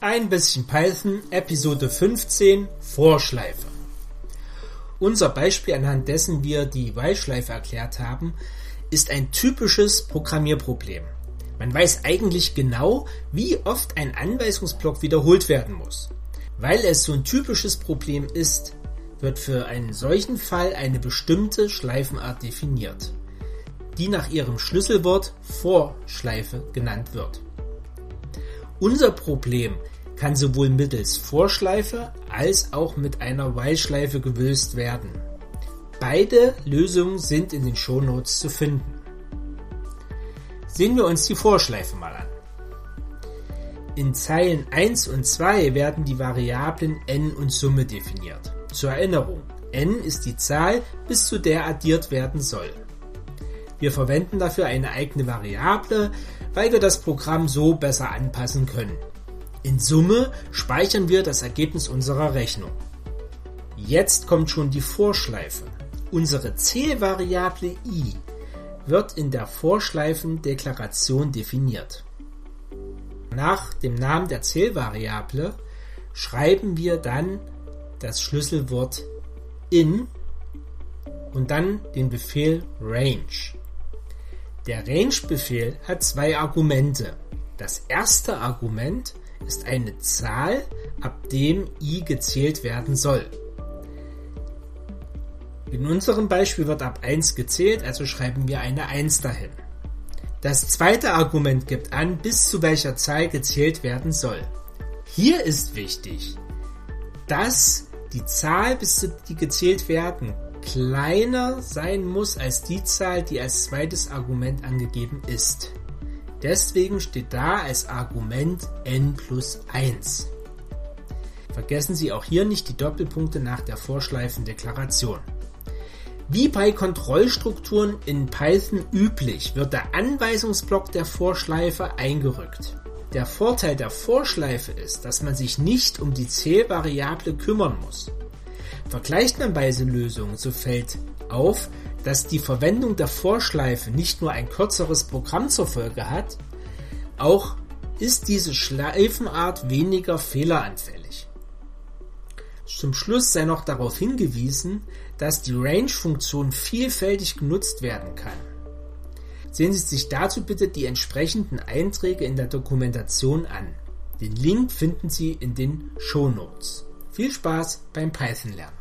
Ein bisschen Python, Episode 15, Vorschleife. Unser Beispiel, anhand dessen wir die While-Schleife erklärt haben, ist ein typisches Programmierproblem. Man weiß eigentlich genau, wie oft ein Anweisungsblock wiederholt werden muss. Weil es so ein typisches Problem ist, wird für einen solchen Fall eine bestimmte Schleifenart definiert, die nach ihrem Schlüsselwort Vorschleife genannt wird. Unser Problem kann sowohl mittels Vorschleife als auch mit einer While-Schleife gelöst werden. Beide Lösungen sind in den Shownotes zu finden. Sehen wir uns die Vorschleife mal an. In Zeilen 1 und 2 werden die Variablen n und Summe definiert. Zur Erinnerung, n ist die Zahl, bis zu der addiert werden soll. Wir verwenden dafür eine eigene Variable, weil wir das Programm so besser anpassen können. In Summe speichern wir das Ergebnis unserer Rechnung. Jetzt kommt schon die Vorschleife. Unsere Zählvariable i wird in der Vorschleifendeklaration definiert. Nach dem Namen der Zählvariable schreiben wir dann das Schlüsselwort in und dann den Befehl range. Der range-Befehl hat zwei Argumente. Das erste Argument ist eine Zahl, ab dem i gezählt werden soll. In unserem Beispiel wird ab 1 gezählt, also schreiben wir eine 1 dahin. Das zweite Argument gibt an, bis zu welcher Zahl gezählt werden soll. Hier ist wichtig, dass die Zahl, bis zu die gezählt werden, kleiner sein muss als die Zahl, die als zweites Argument angegeben ist. Deswegen steht da als Argument n plus 1. Vergessen Sie auch hier nicht die Doppelpunkte nach der Vorschleifendeklaration. Wie bei Kontrollstrukturen in Python üblich, wird der Anweisungsblock der Vorschleife eingerückt. Der Vorteil der Vorschleife ist, dass man sich nicht um die Zählvariable kümmern muss. Vergleicht man beide Lösungen, so fällt auf, dass die Verwendung der Vorschleife nicht nur ein kürzeres Programm zur Folge hat, auch ist diese Schleifenart weniger fehleranfällig. Zum Schluss sei noch darauf hingewiesen, dass die Range-Funktion vielfältig genutzt werden kann. Sehen Sie sich dazu bitte die entsprechenden Einträge in der Dokumentation an. Den Link finden Sie in den Show Notes. Viel Spaß beim Python lernen.